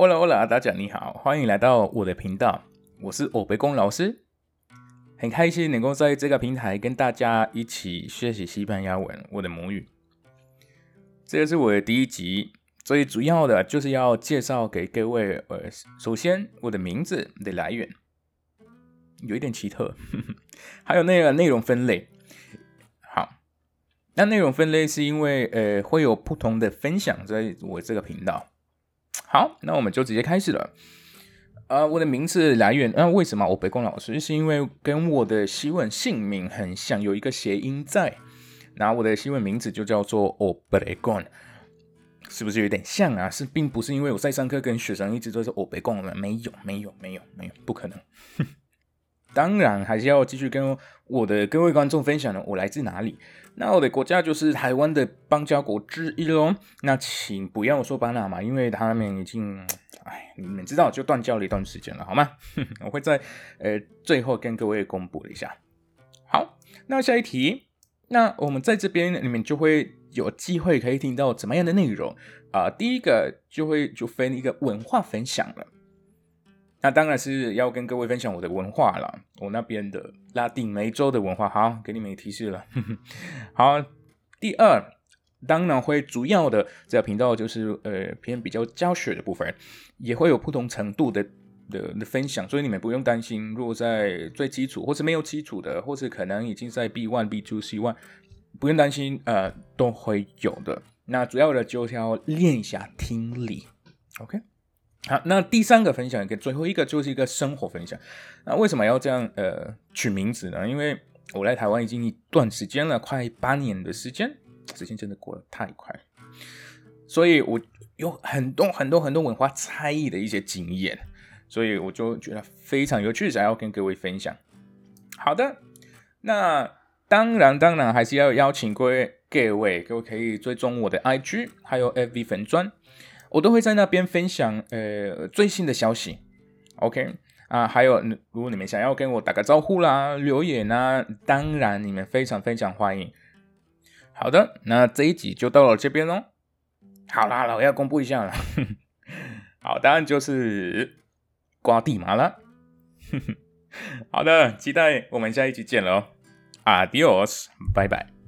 Hola Hola，大家你好，欢迎来到我的频道，我是欧北公老师，很开心能够在这个平台跟大家一起学习西班牙文，我的母语。这个是我的第一集，最主要的就是要介绍给各位。呃，首先我的名字的来源有一点奇特，还有那个内容分类。好，那内容分类是因为呃会有不同的分享在我这个频道。好，那我们就直接开始了。呃，我的名字来源，那为什么我北宫老师？是因为跟我的西文姓名很像，有一个谐音在。然后我的新闻名字就叫做奥贝贡是不是有点像啊？是，并不是因为我在上课跟学生一直都是 Obregon，没有，没有，没有，没有，不可能。当然还是要继续跟我的各位观众分享的，我来自哪里？那我的国家就是台湾的邦交国之一喽。那请不要说巴拿马，因为他们已经，哎，你们知道就断交了一段时间了，好吗？我会在呃最后跟各位公布一下。好，那下一题。那我们在这边你们就会有机会可以听到怎么样的内容啊？第一个就会就分一个文化分享了。那当然是要跟各位分享我的文化了，我那边的拉丁美洲的文化。好，给你们提示了。好，第二当然会主要的这个频道就是呃偏比较教学的部分，也会有不同程度的。的的分享，所以你们不用担心，如果在最基础或是没有基础的，或是可能已经在 B one、B two、C one，不用担心，呃，都会有的。那主要的就是要练一下听力，OK？好，那第三个分享跟最后一个就是一个生活分享。那为什么要这样呃取名字呢？因为我来台湾已经一段时间了，快八年的时间，时间真的过得太快，所以我有很多很多很多文化差异的一些经验。所以我就觉得非常有趣，想要跟各位分享。好的，那当然当然还是要邀请各位各位各位可以追踪我的 IG 还有 FB 粉砖，我都会在那边分享呃最新的消息。OK 啊，还有如果你们想要跟我打个招呼啦、留言啊，当然你们非常非常欢迎。好的，那这一集就到了这边喽。好啦，我要公布一下了。好，当然就是。刮地麻了，好的，期待我们下一集见了哦，Adios，拜拜。